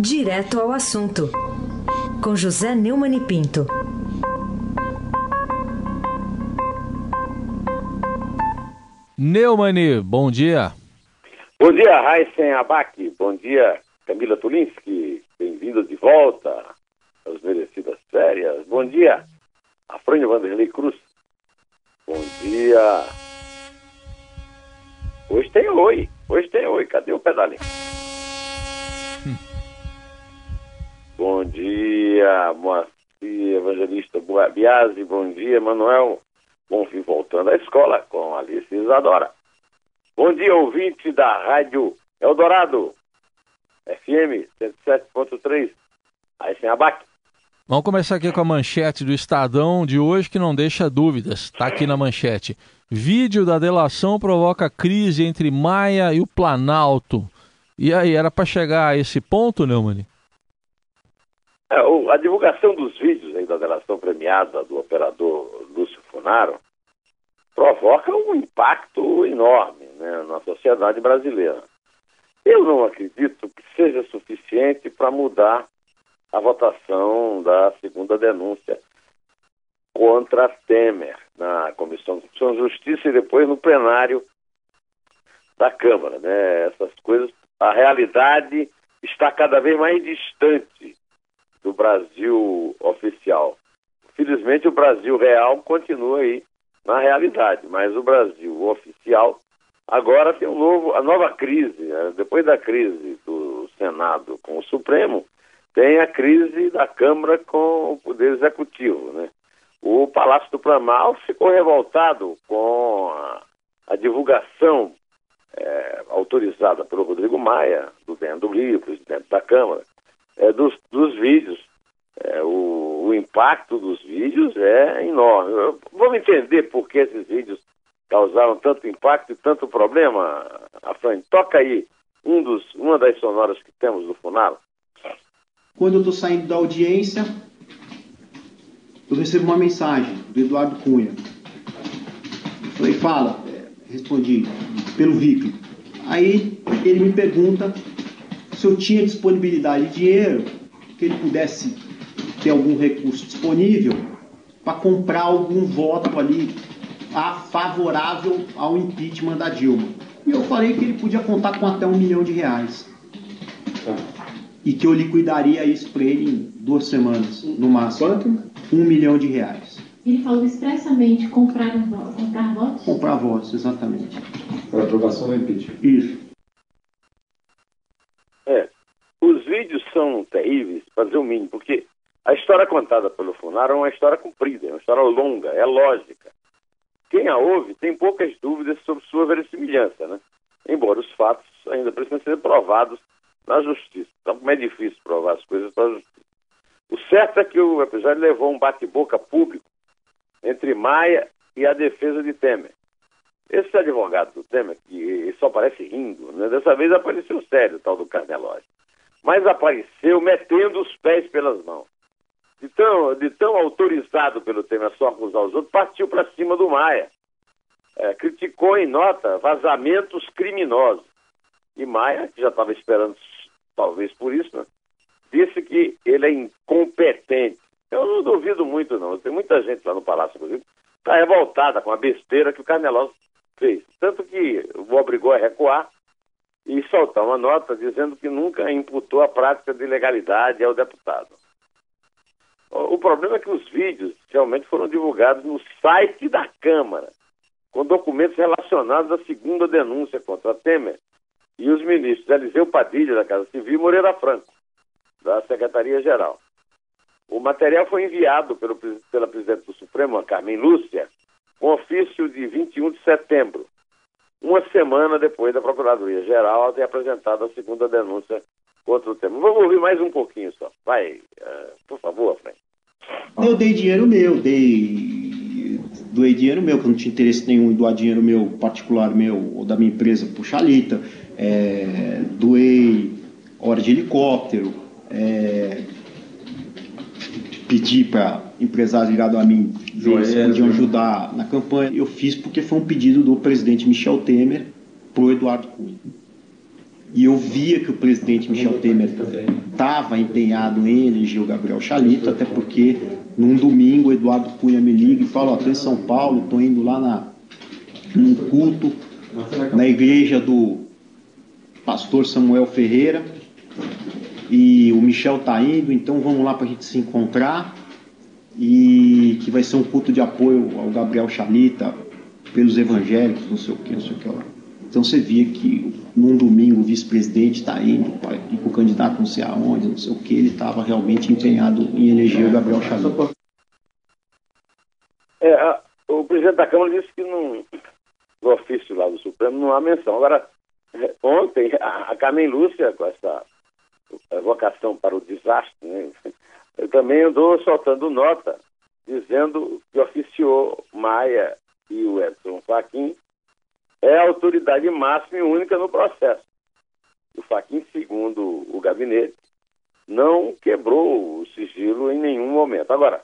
Direto ao assunto, com José Neumann e Pinto. Neumani, bom dia. Bom dia, Raíssen Abac. Bom dia, Camila Tulinski. Bem-vindo de volta às merecidas férias. Bom dia, Afrânio Vanderlei Cruz. Bom dia. Hoje tem oi. Hoje tem oi. Cadê o pedalinho? Hum. Bom dia, Moacir Evangelista Biasi. Bom dia, Manuel. Bom fim voltando à escola com Alice Isadora. Bom dia, ouvinte da Rádio Eldorado, FM 107.3, aí sem abaque. Vamos começar aqui com a manchete do Estadão de hoje, que não deixa dúvidas. Está aqui na manchete. Vídeo da delação provoca crise entre Maia e o Planalto. E aí, era para chegar a esse ponto, Neumann? É, a divulgação dos vídeos aí da delação premiada do operador Lúcio Funaro provoca um impacto enorme né, na sociedade brasileira. Eu não acredito que seja suficiente para mudar a votação da segunda denúncia contra Temer na Comissão de Justiça e depois no plenário da Câmara. Né? Essas coisas, a realidade está cada vez mais distante do Brasil oficial. Felizmente o Brasil real continua aí na realidade, mas o Brasil oficial agora tem um novo, a nova crise, né? depois da crise do Senado com o Supremo, tem a crise da Câmara com o Poder Executivo. Né? O Palácio do Planalto ficou revoltado com a, a divulgação é, autorizada pelo Rodrigo Maia, do dentro do Rio, presidente da Câmara, é, dos, dos vídeos. É, o, o, impacto dos vídeos é enorme. Vamos entender por que esses vídeos causaram tanto impacto e tanto problema, Afrânio. Toca aí um dos, uma das sonoras que temos do Funaro. Quando eu estou saindo da audiência, eu recebo uma mensagem do Eduardo Cunha. Falei, fala. Respondi, pelo VIP. Aí ele me pergunta se eu tinha disponibilidade de dinheiro, que ele pudesse ter algum recurso disponível para comprar algum voto ali a favorável ao impeachment da Dilma. E eu falei que ele podia contar com até um milhão de reais. E que eu liquidaria isso para ele em duas semanas, no máximo. Quanto? Um milhão de reais. Ele falou expressamente comprar, comprar votos? Comprar votos, exatamente. Para aprovação do impeachment. Isso. Os vídeos são terríveis, dizer o mínimo, porque a história contada pelo Funaro é uma história comprida, é uma história longa, é lógica. Quem a ouve tem poucas dúvidas sobre sua verossimilhança, né? Embora os fatos ainda precisem ser provados na justiça. Então, como é difícil provar as coisas para a justiça. O certo é que o episódio levou um bate-boca público entre Maia e a defesa de Temer. Esse advogado do Temer, que só aparece rindo, né? dessa vez apareceu sério, o tal do Carnelóide. Mas apareceu metendo os pés pelas mãos. De tão, de tão autorizado pelo Temer só acusar os outros, partiu para cima do Maia. É, criticou em nota vazamentos criminosos. E Maia, que já estava esperando, talvez por isso, né? disse que ele é incompetente. Eu não duvido muito, não. Tem muita gente lá no Palácio, inclusive, está revoltada com a besteira que o Carnelosa fez. Tanto que o obrigou a recuar e soltar uma nota dizendo que nunca imputou a prática de ilegalidade ao deputado. O problema é que os vídeos realmente foram divulgados no site da Câmara, com documentos relacionados à segunda denúncia contra Temer e os ministros Eliseu Padilha, da Casa Civil, e Moreira Franco, da Secretaria-Geral. O material foi enviado pelo, pela presidente do Supremo, a Carmen Lúcia, com ofício de 21 de setembro, uma semana depois da Procuradoria-Geral ter apresentado a segunda denúncia contra o tema. Vamos ouvir mais um pouquinho só. Vai, uh, por favor, frente. Eu dei dinheiro meu, dei. Doei dinheiro meu, que eu não tinha interesse nenhum em doar dinheiro meu, particular meu, ou da minha empresa pro Chalita. É, doei hora de helicóptero. É, pedi para empresários ligados a mim ver se podiam ajudar na campanha. Eu fiz porque foi um pedido do presidente Michel Temer pro Eduardo Cunha. e eu via que o presidente Michel Temer estava empenhado em eleger o Gabriel Chalito, até porque num domingo o Eduardo Cunha me liga e fala, estou em São Paulo, estou indo lá na, num culto na igreja do pastor Samuel Ferreira e o Michel tá indo, então vamos lá para a gente se encontrar e que vai ser um culto de apoio ao Gabriel Chalita pelos evangélicos, não sei o que, não sei o que lá. Então você via que num domingo o vice-presidente está indo para com o candidato não sei aonde, não sei o que, ele estava realmente empenhado em eleger o Gabriel Chalita. É, a, o presidente da Câmara disse que não, no ofício lá do Supremo não há menção. Agora, é, ontem, a, a Carmen Lúcia, com essa vocação para o desastre, né, também andou soltando nota, dizendo que oficiou Maia e o Edson Fachin é a autoridade máxima e única no processo. O Fachin, segundo o gabinete, não quebrou o sigilo em nenhum momento. Agora,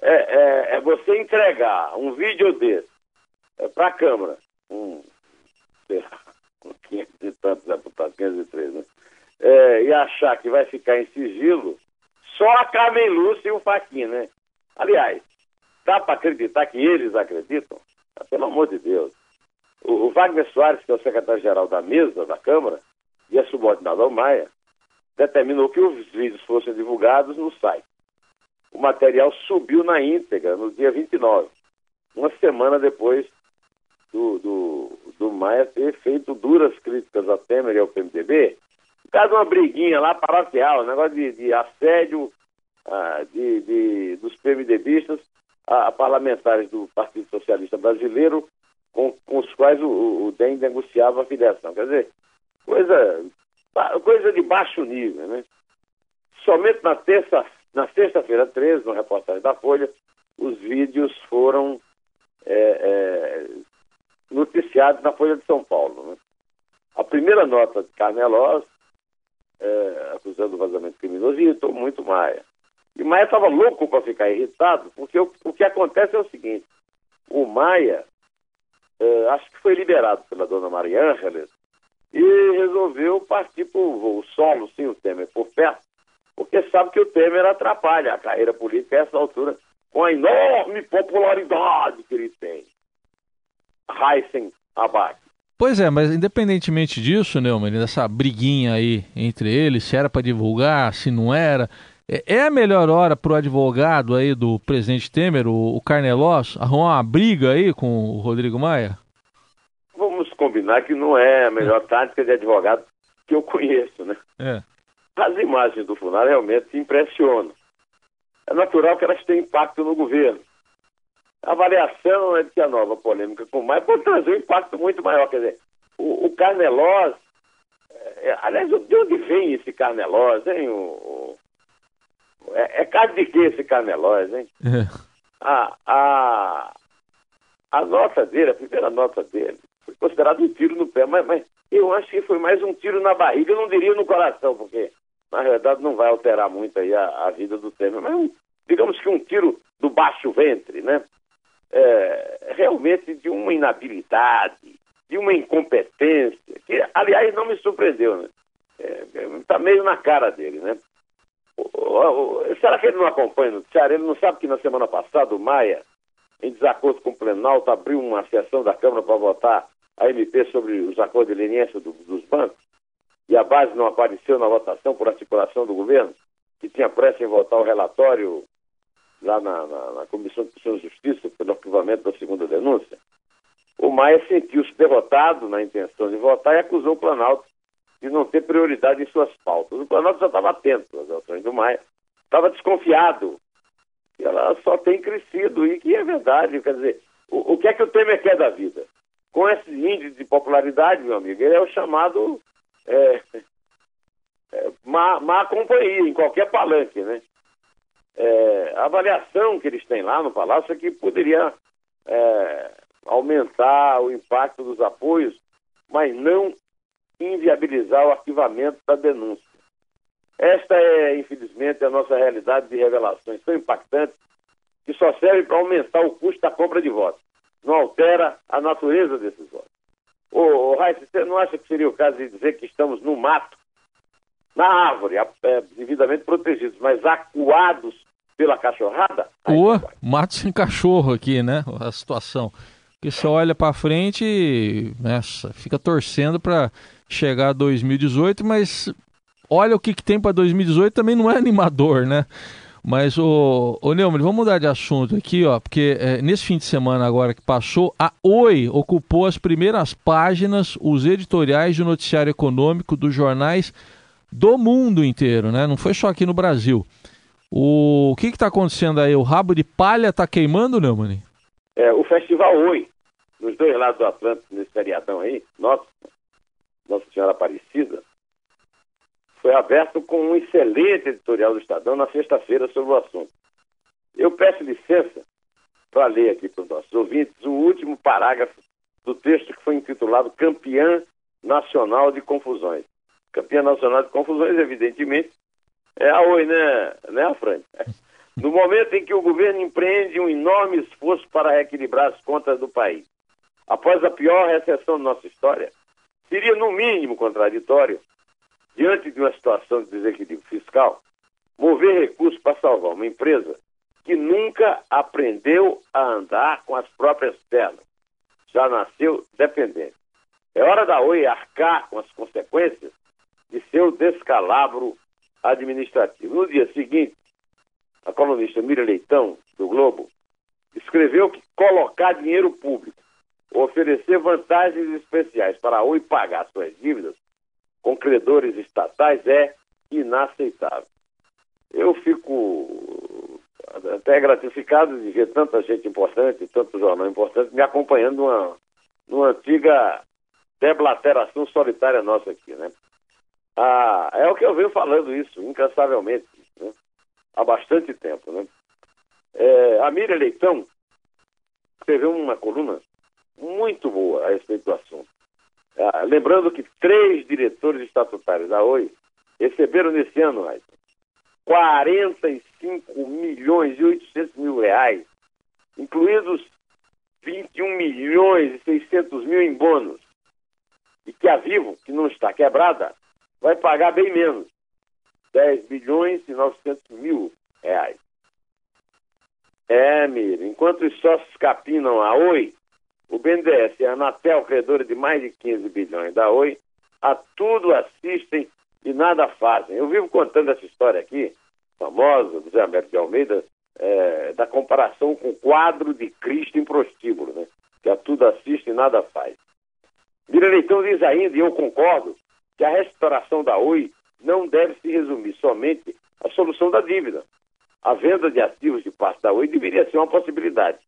é, é, é você entregar um vídeo desse é, para a Câmara, um, sei lá, 500 e tantos deputados, 503, né? É, e achar que vai ficar em sigilo, só a Carmen Lúcia e o Faquinha, né? Aliás, dá para acreditar que eles acreditam? Ah, pelo amor de Deus. O, o Wagner Soares, que é o secretário-geral da mesa da Câmara, e é subordinado ao Maia, determinou que os vídeos fossem divulgados no site. O material subiu na íntegra no dia 29, uma semana depois do, do, do Maia ter feito duras críticas a Temer e ao PMDB, causa de uma briguinha lá paroquial, um negócio de, de assédio ah, de, de, dos PMDBistas a, a, parlamentares do Partido Socialista Brasileiro com, com os quais o, o DEM negociava a filiação. Quer dizer, coisa, coisa de baixo nível, né? Somente na terça na sexta-feira 13, no reportagem da Folha, os vídeos foram é, é, noticiados na Folha de São Paulo. Né? A primeira nota de Carnelos, é, acusando vazamento criminoso, irritou muito Maia. E Maia estava louco para ficar irritado, porque o, o, que acontece é o seguinte: o Maia, é, acho que foi liberado pela dona Maria Ângeles, e resolveu partir para o solo, sem o Temer por perto, porque sabe que o Temer atrapalha a carreira política a essa altura, com a enorme popularidade que ele tem. Heisen Abac. Pois é, mas independentemente disso, Neumann, dessa briguinha aí entre eles, se era para divulgar, se não era, é, é a melhor hora para o advogado aí do presidente Temer, o, Carnelós, arrumar uma briga aí com o Rodrigo Maia? Vamos combinar que não é a melhor tática de advogado que eu conheço, né? É. As imagens do Funar realmente impressionam. É natural que elas tenham impacto no governo. A avaliação é de que a nova polêmica com o Maia pode trazer um impacto muito maior. Quer dizer, o, o Carnelós, é, aliás, de onde vem esse Carnelós, hein? O, o, é, é caso de que esse Carnelós, hein? É. A, a, a nota dele, a primeira nota dele, foi considerado um tiro no pé, mas, mas eu acho que foi mais um tiro na barriga, eu não diria no coração, porque na verdade não vai alterar muito aí a, a vida do Temer, mas um, digamos que um tiro do baixo ventre, né? É, realmente de uma inabilidade, de uma incompetência, que, aliás, não me surpreendeu, né? Está é, meio na cara dele, né? O, o, o, será que ele não acompanha o noticiário? Ele não sabe que na semana passada o Maia, em desacordo com o Planalto, abriu uma sessão da Câmara para votar a MP sobre os acordos de leniência do, dos bancos e a base não apareceu na votação por articulação do governo, que tinha pressa em votar o relatório lá na, na, na Comissão de Constituição e Justiça pelo arquivamento da segunda denúncia, o Maia sentiu-se derrotado na intenção de votar e acusou o Planalto de não ter prioridade em suas pautas. O Planalto já estava atento às ações do Maia, estava desconfiado que ela só tem crescido e que é verdade. Quer dizer, o, o que é que o Temer quer da vida? Com esse índice de popularidade, meu amigo, ele é o chamado é, é, má, má companhia em qualquer palanque, né? É, a avaliação que eles têm lá no Palácio é que poderia é, aumentar o impacto dos apoios, mas não inviabilizar o arquivamento da denúncia. Esta é, infelizmente, a nossa realidade de revelações tão impactantes que só serve para aumentar o custo da compra de votos. Não altera a natureza desses votos. Ô, ô Raíssa, você não acha que seria o caso de dizer que estamos no mato, na árvore, é, devidamente protegidos, mas acuados pela cachorrada? Ô, mato sem cachorro aqui, né? A situação. Porque você olha para frente e fica torcendo para chegar a 2018, mas olha o que, que tem para 2018 também não é animador, né? Mas, o, o Neumann, vamos mudar de assunto aqui, ó, porque é, nesse fim de semana agora que passou, a Oi ocupou as primeiras páginas, os editoriais de noticiário econômico dos jornais do mundo inteiro, né? Não foi só aqui no Brasil. O, o que está acontecendo aí? O rabo de palha está queimando, Neumann? É, o Festival Oi, nos dois lados do Atlântico, nesse feriadão aí, nossa, Nossa Senhora Aparecida, foi aberto com um excelente editorial do Estadão na sexta-feira sobre o assunto. Eu peço licença para ler aqui para os nossos ouvintes o último parágrafo do texto que foi intitulado Campeã Nacional de Confusões. Campeã Nacional de Confusões, evidentemente, é a Oi, né, né Fran? No momento em que o governo empreende um enorme esforço para reequilibrar as contas do país, após a pior recessão da nossa história, seria no mínimo contraditório diante de uma situação de desequilíbrio fiscal, mover recursos para salvar uma empresa que nunca aprendeu a andar com as próprias pernas, já nasceu dependente. É hora da Oi arcar com as consequências de seu descalabro administrativo. No dia seguinte, a colunista Mira Leitão, do Globo, escreveu que colocar dinheiro público, oferecer vantagens especiais para a Oi pagar suas dívidas, com credores estatais é inaceitável. Eu fico até gratificado de ver tanta gente importante, tanto jornal importante, me acompanhando numa, numa antiga deblateração solitária nossa aqui, né? Ah, é o que eu venho falando isso, incansavelmente, né? há bastante tempo, né? É, a Miriam Leitão escreveu uma coluna muito boa a respeito do assunto. Ah, lembrando que três diretores estatutários da Oi receberam nesse ano, Raíssa, 45 milhões e 800 mil reais, incluídos 21 milhões e 600 mil em bônus. E que a Vivo, que não está quebrada, vai pagar bem menos, 10 milhões e 900 mil reais. É, Mira, enquanto os sócios capinam a Oi, o BNDES e a Anatel, credora de mais de 15 bilhões da Oi, a tudo assistem e nada fazem. Eu vivo contando essa história aqui, famosa, do Zé Américo de Almeida, é, da comparação com o quadro de Cristo em prostíbulo, né? que a tudo assiste e nada faz. Mira Leitão diz ainda, e eu concordo, que a restauração da Oi não deve se resumir somente à solução da dívida. A venda de ativos de parte da Oi deveria ser uma possibilidade.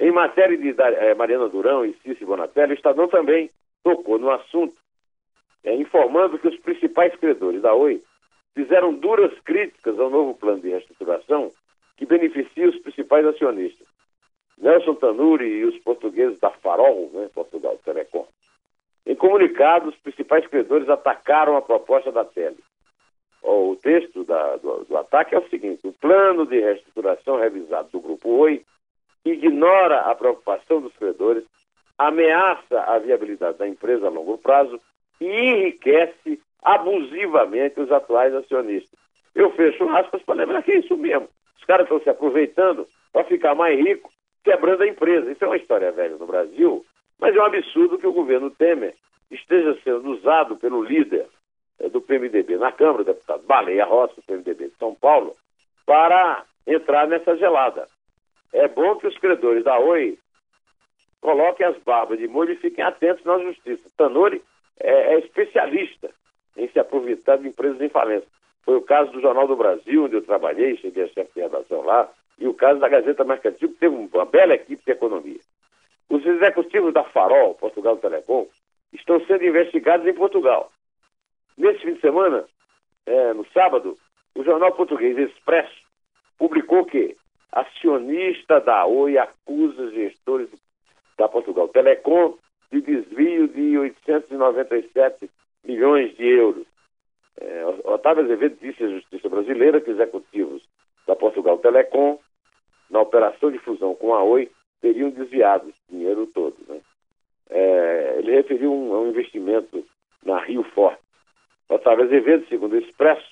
Em matéria de eh, Mariana Durão e Cícero Bonatelli, o Estadão também tocou no assunto, eh, informando que os principais credores da Oi fizeram duras críticas ao novo plano de reestruturação que beneficia os principais acionistas. Nelson Tanuri e os portugueses da Farol, né, Portugal Telecom. Em comunicado, os principais credores atacaram a proposta da Tele. O texto da, do, do ataque é o seguinte: o plano de reestruturação revisado do Grupo Oi ignora a preocupação dos credores, ameaça a viabilidade da empresa a longo prazo e enriquece abusivamente os atuais acionistas. Eu fecho aspas para lembrar que é isso mesmo. Os caras estão se aproveitando para ficar mais rico, quebrando a empresa. Isso é uma história velha no Brasil, mas é um absurdo que o governo Temer esteja sendo usado pelo líder eh, do PMDB na Câmara, deputado Baleia Rossi, do PMDB de São Paulo, para entrar nessa gelada. É bom que os credores da Oi coloquem as barbas de molho e fiquem atentos na justiça. Tanori é, é especialista em se aproveitar de empresas em falência. Foi o caso do Jornal do Brasil, onde eu trabalhei, cheguei a chefe de redação lá, e o caso da Gazeta Mercantil, que teve uma bela equipe de economia. Os executivos da Farol, Portugal Telecom, estão sendo investigados em Portugal. Nesse fim de semana, é, no sábado, o jornal português Expresso publicou que acionista da Oi acusa gestores da Portugal Telecom de desvio de 897 milhões de euros. É, Otávio Azevedo disse à Justiça Brasileira que executivos da Portugal Telecom, na operação de fusão com a Oi, teriam desviado esse dinheiro todo. Né? é, ele referiu um, a um investimento na Rio Forte. Otávio Azevedo, segundo o Expresso,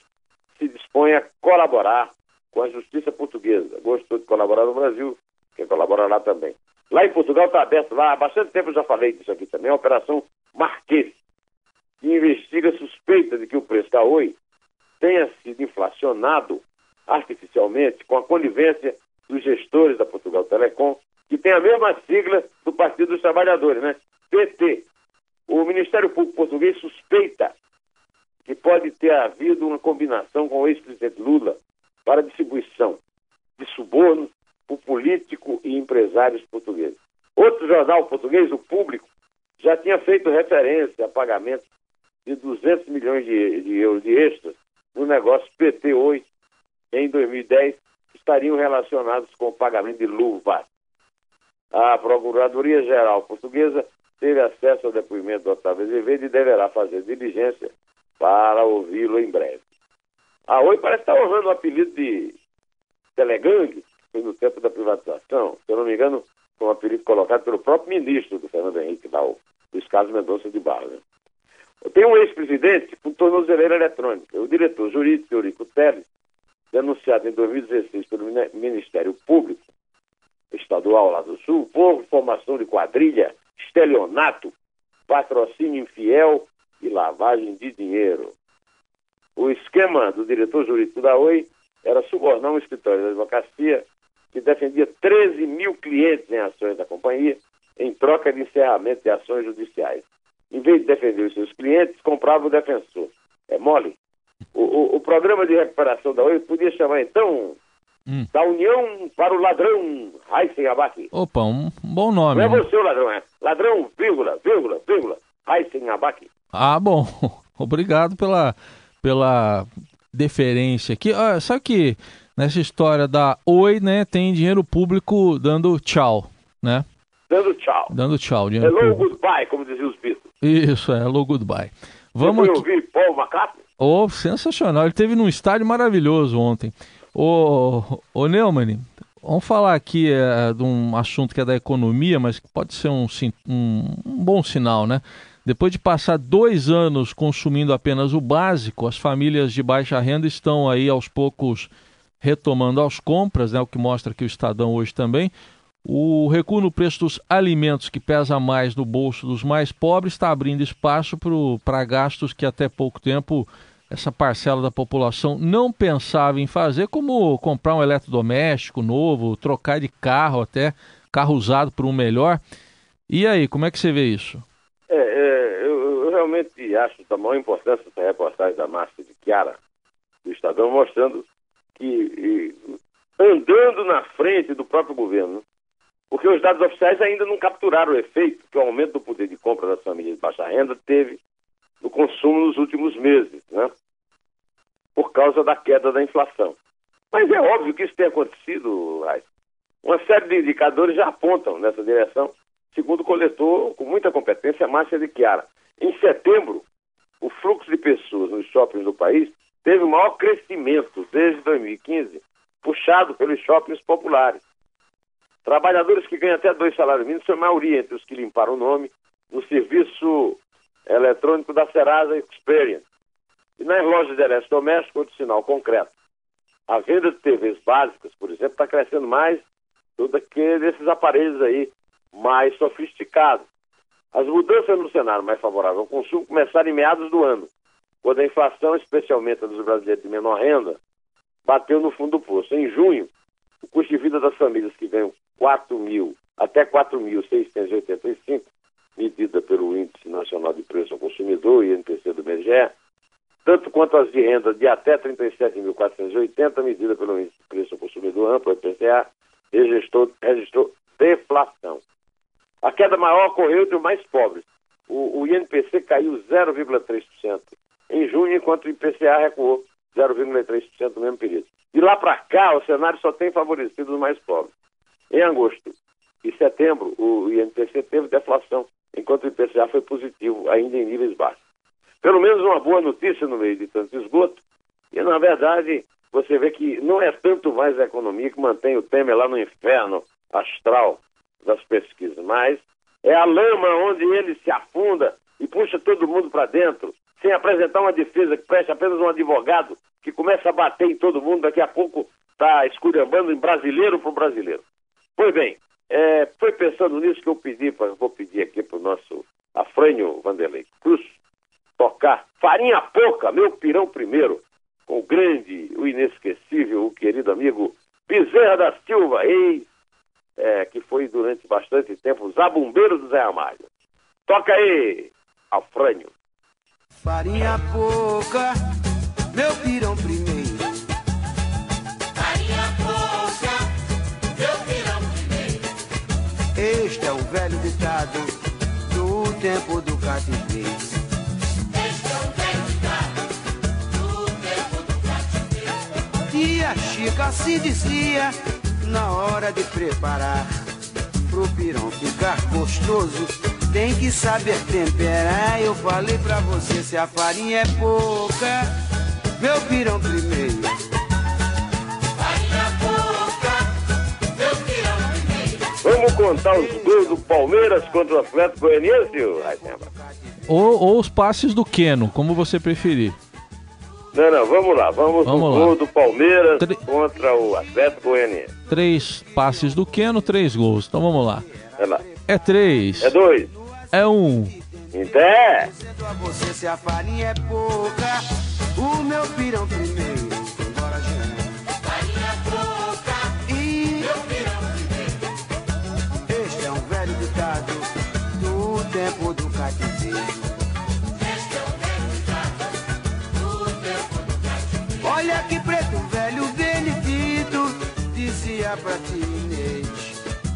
se dispõe a colaborar com a justiça portuguesa. Gostou de colaborar no Brasil, quer colaborar lá também. Lá em Portugal está aberto, lá há bastante tempo eu já falei disso aqui também, a Operação Marquês, que investiga suspeita de que o preço da Oi tenha sido inflacionado artificialmente com a conivência dos gestores da Portugal Telecom, que tem a mesma sigla do Partido dos Trabalhadores, né? PT. O Ministério Público Português suspeita que pode ter havido uma combinação com o ex-presidente Lula para distribuição de subornos por político e empresários portugueses. Outro jornal português, o Público, já tinha feito referência a pagamento de 200 milhões de, de euros de extras no negócio PT8 em 2010, que estariam relacionados com o pagamento de luvas. A Procuradoria-Geral Portuguesa teve acesso ao depoimento do Otávio Azevedo e deverá fazer diligência para ouvi-lo em breve. A Oi parece estar honrando o apelido de Telegang, que foi no tempo da privatização. Se eu não me engano, foi um apelido colocado pelo próprio ministro do Fernando Henrique, da Luiz Carlos Mendonça de Barra. Né? Tem um ex-presidente com tornozeleira eletrônica. O diretor jurídico Eurico Teles, denunciado em 2016 pelo Ministério Público Estadual lá do Sul, por formação de quadrilha, estelionato, patrocínio infiel e lavagem de dinheiro. O esquema do diretor jurídico da Oi era subornar um escritório de advocacia que defendia 13 mil clientes em ações da companhia em troca de encerramento de ações judiciais. Em vez de defender os seus clientes, comprava o defensor. É mole? O, o, o programa de recuperação da Oi podia chamar então hum. da União para o Ladrão Heisen Abac. Opa, um bom nome. Não é você o ladrão, é? Ladrão, vírgula, vírgula, vírgula, Heisen Abac. Ah, bom. Obrigado pela, pela deferência aqui. Ah, sabe que nessa história da Oi, né, tem dinheiro público dando tchau, né? Dando tchau. Dando tchau. Hello, público. goodbye, como diziam os Beatles. Isso, é, hello, goodbye. Vamos Você aqui... ouvir Paul McCartney? Oh, sensacional. Ele teve num estádio maravilhoso ontem. Ô, ô Neumann, vamos falar aqui é, de um assunto que é da economia, mas que pode ser um, um, um bom sinal, né? Depois de passar dois anos consumindo apenas o básico, as famílias de baixa renda estão aí aos poucos retomando as compras, né, o que mostra que o Estadão hoje também. O recuo no preço dos alimentos, que pesa mais no bolso dos mais pobres, está abrindo espaço para gastos que até pouco tempo essa parcela da população não pensava em fazer, como comprar um eletrodoméstico novo, trocar de carro até, carro usado por um melhor. E aí, como é que você vê isso? É, é eu, eu, realmente acho da maior importância essa reportagem da Márcia de Chiara, do Estadão, mostrando que andando na frente do próprio governo, porque os dados oficiais ainda não capturaram o efeito que o aumento do poder de compra das famílias de baixa renda teve no consumo nos últimos meses, né? por causa da queda da inflação. Mas é óbvio que isso tem acontecido, Raiz. Uma série de indicadores já apontam nessa direção, segundo o coletor com muita competência, Márcia de Chiara. Em setembro, o fluxo de pessoas nos shoppings do país teve o maior crescimento desde 2015, puxado pelos shoppings populares. Trabalhadores que ganham até dois salários mínimos são a maioria entre os que limparam o nome no serviço eletrônico da Serasa Experience. E nas lojas de eletrodoméstico, outro sinal concreto. A venda de TVs básicas, por exemplo, está crescendo mais do que desses aparelhos aí mais sofisticados. As mudanças no cenário mais favorável ao consumo começaram em meados do ano, quando a inflação, especialmente a dos brasileiros de menor renda, bateu no fundo do poço. Em junho, o custo de vida das famílias que ganham 4 mil até 4.685, medida pelo Índice Nacional de Ao Consumidor, INPC do BGE, tanto quanto as de renda de até 37.480, medida pelo Índice de Preço ao Consumidor Amplo, IPCA, registrou, registrou deflação. A queda maior ocorreu entre os mais pobres. O, o INPC caiu 0,3% em junho, enquanto o IPCA recuou 0,3% no mesmo período. De lá para cá, o cenário só tem favorecido os mais pobres. Em agosto e setembro, o INPC teve deflação, enquanto o IPCA foi positivo, ainda em níveis baixos. Pelo menos uma boa notícia no meio de tanto esgoto, e na verdade você vê que não é tanto mais a economia que mantém o Temer lá no inferno astral das pesquisas, mas É a lama onde ele se afunda e puxa todo mundo para dentro, sem apresentar uma defesa que preste apenas um advogado que começa a bater em todo mundo, daqui a pouco está esculhambando em brasileiro para brasileiro. Pois bem, é, foi pensando nisso que eu pedi, pra, vou pedir aqui para o nosso Afrânio Vanderlei Cruz tocar Farinha Pouca, meu pirão primeiro, com o grande, o inesquecível, o querido amigo Bezerra da Silva, ex, é, que foi durante bastante tempo zabumbeiro do Zé Amário. Toca aí, Afrânio. Farinha pouca, meu pirão primeiro. Velho ditado do tempo do cativeiro. Tia Chica se dizia na hora de preparar pro pirão ficar gostoso tem que saber temperar. Eu falei pra você se a farinha é pouca, meu pirão primeiro. Contar os gols do Palmeiras contra o Atlético Goianiense? Ou, ou os passes do Keno, como você preferir. Não, não, vamos lá. Vamos, Vamos no lá. gol do Palmeiras Tre- contra o Atlético Goianiense. Três passes do Keno, três gols. Então vamos lá. Vai lá. É três. É dois. É um. Então é. Dizendo a você se a farinha é pouca, o meu pirão primeiro.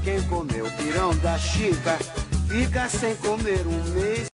Quem comeu pirão da Chica fica sem comer um mês